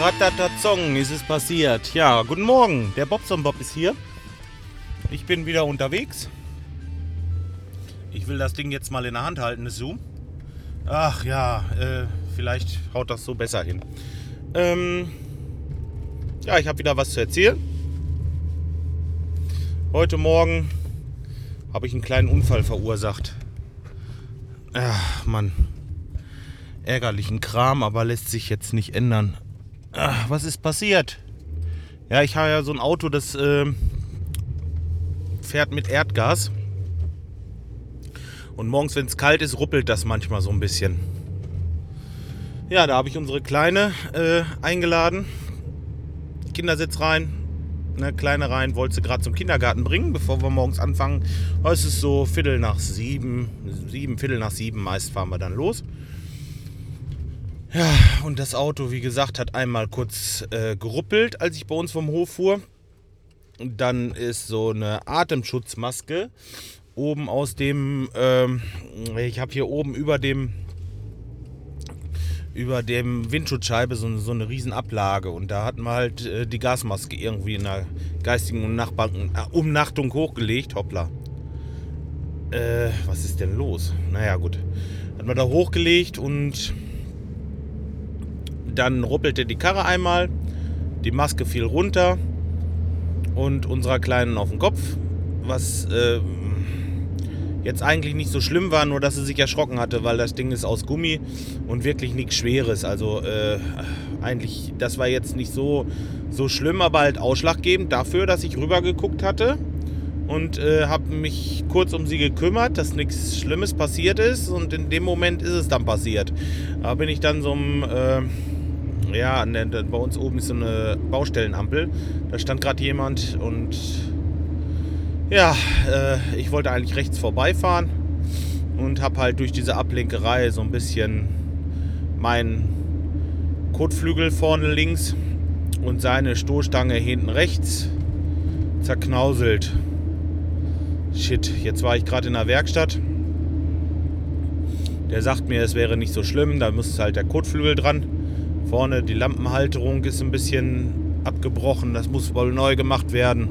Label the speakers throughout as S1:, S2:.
S1: Ratatazong ist es passiert. Ja, guten Morgen. Der Bobson Bob ist hier. Ich bin wieder unterwegs. Ich will das Ding jetzt mal in der Hand halten, das Zoom. Ach ja, äh, vielleicht haut das so besser hin. Ähm, ja, ich habe wieder was zu erzählen. Heute Morgen habe ich einen kleinen Unfall verursacht. Ach, Mann. Ärgerlichen Kram, aber lässt sich jetzt nicht ändern. Ach, was ist passiert? Ja, ich habe ja so ein Auto, das äh, fährt mit Erdgas. Und morgens, wenn es kalt ist, ruppelt das manchmal so ein bisschen. Ja, da habe ich unsere Kleine äh, eingeladen. Kindersitz rein, eine kleine rein, wollte sie gerade zum Kindergarten bringen, bevor wir morgens anfangen. Es ist so Viertel nach sieben, sieben, Viertel nach sieben meist fahren wir dann los. Ja, und das Auto, wie gesagt, hat einmal kurz äh, geruppelt, als ich bei uns vom Hof fuhr. Dann ist so eine Atemschutzmaske oben aus dem, ähm, ich habe hier oben über dem über dem Windschutzscheibe so, so eine riesen Ablage und da hatten wir halt äh, die Gasmaske irgendwie in der geistigen Umnachtung, äh, Umnachtung hochgelegt. Hoppla. Äh, was ist denn los? Naja, gut. Hat man da hochgelegt und dann ruppelte die Karre einmal, die Maske fiel runter und unserer Kleinen auf den Kopf, was äh, jetzt eigentlich nicht so schlimm war, nur dass sie sich erschrocken hatte, weil das Ding ist aus Gummi und wirklich nichts Schweres. Also äh, eigentlich, das war jetzt nicht so, so schlimm, aber halt ausschlaggebend dafür, dass ich rübergeguckt hatte und äh, habe mich kurz um sie gekümmert, dass nichts Schlimmes passiert ist und in dem Moment ist es dann passiert. Da bin ich dann so ein... Äh, ja, bei uns oben ist so eine Baustellenampel. Da stand gerade jemand und ja, äh, ich wollte eigentlich rechts vorbeifahren und habe halt durch diese Ablenkerei so ein bisschen meinen Kotflügel vorne links und seine Stoßstange hinten rechts zerknauselt. Shit, jetzt war ich gerade in der Werkstatt. Der sagt mir, es wäre nicht so schlimm, da muss halt der Kotflügel dran. Vorne die Lampenhalterung ist ein bisschen abgebrochen, das muss wohl neu gemacht werden.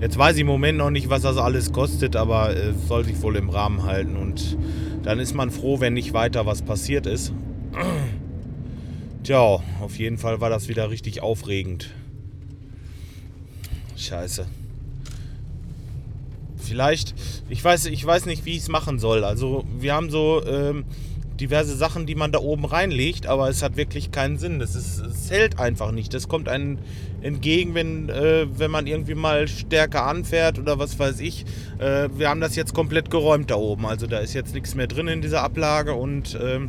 S1: Jetzt weiß ich im Moment noch nicht, was das alles kostet, aber es äh, soll sich wohl im Rahmen halten. Und dann ist man froh, wenn nicht weiter was passiert ist. Tja, auf jeden Fall war das wieder richtig aufregend. Scheiße. Vielleicht, ich weiß, ich weiß nicht, wie ich es machen soll. Also wir haben so ähm, diverse Sachen, die man da oben reinlegt, aber es hat wirklich keinen Sinn. Das ist, es hält einfach nicht. Das kommt einem entgegen, wenn, äh, wenn man irgendwie mal stärker anfährt oder was weiß ich. Äh, wir haben das jetzt komplett geräumt da oben. Also da ist jetzt nichts mehr drin in dieser Ablage und äh,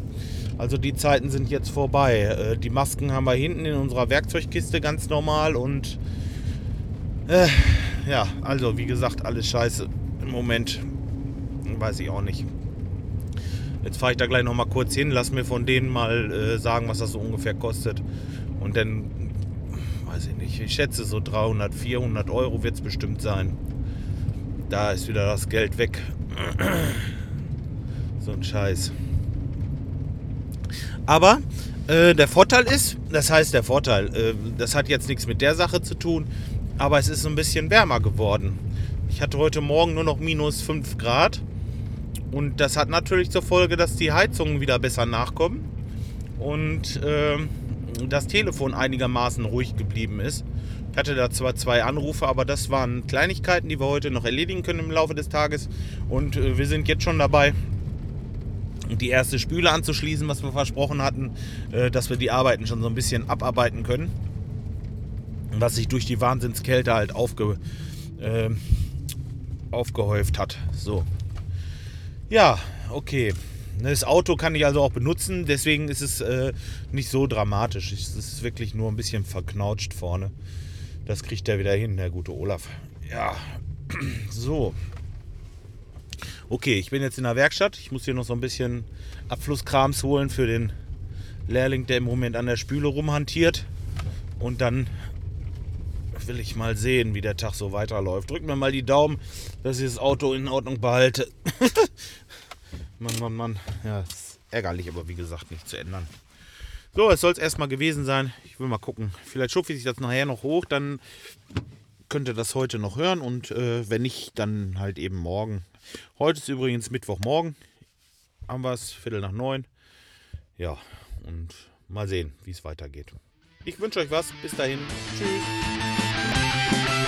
S1: also die Zeiten sind jetzt vorbei. Äh, die Masken haben wir hinten in unserer Werkzeugkiste ganz normal und äh, ja, also wie gesagt, alles scheiße. Im Moment weiß ich auch nicht. Jetzt fahre ich da gleich noch mal kurz hin, lass mir von denen mal äh, sagen, was das so ungefähr kostet. Und dann, weiß ich nicht, ich schätze so 300, 400 Euro wird es bestimmt sein. Da ist wieder das Geld weg. so ein Scheiß. Aber äh, der Vorteil ist, das heißt der Vorteil, äh, das hat jetzt nichts mit der Sache zu tun, aber es ist ein bisschen wärmer geworden. Ich hatte heute Morgen nur noch minus 5 Grad und das hat natürlich zur Folge, dass die Heizungen wieder besser nachkommen und äh, das Telefon einigermaßen ruhig geblieben ist. Ich hatte da zwar zwei Anrufe, aber das waren Kleinigkeiten, die wir heute noch erledigen können im Laufe des Tages. Und äh, wir sind jetzt schon dabei, die erste Spüle anzuschließen, was wir versprochen hatten, äh, dass wir die Arbeiten schon so ein bisschen abarbeiten können. Was sich durch die Wahnsinnskälte halt aufge, äh, aufgehäuft hat. So, ja, okay. Das Auto kann ich also auch benutzen, deswegen ist es äh, nicht so dramatisch. Es ist wirklich nur ein bisschen verknautscht vorne. Das kriegt er wieder hin, der gute Olaf. Ja, so. Okay, ich bin jetzt in der Werkstatt. Ich muss hier noch so ein bisschen Abflusskrams holen für den Lehrling, der im Moment an der Spüle rumhantiert. Und dann will ich mal sehen, wie der Tag so weiterläuft. Drück mir mal die Daumen, dass ich das Auto in Ordnung behalte. Mann, Mann, Mann. Ja, ärgerlich, aber wie gesagt, nicht zu ändern. So, es soll es erstmal gewesen sein. Ich will mal gucken. Vielleicht schupfe ich das nachher noch hoch, dann könnt ihr das heute noch hören und äh, wenn nicht, dann halt eben morgen. Heute ist übrigens Mittwochmorgen. Haben wir es, Viertel nach neun. Ja, und mal sehen, wie es weitergeht. Ich wünsche euch was. Bis dahin. Tschüss. Thank you.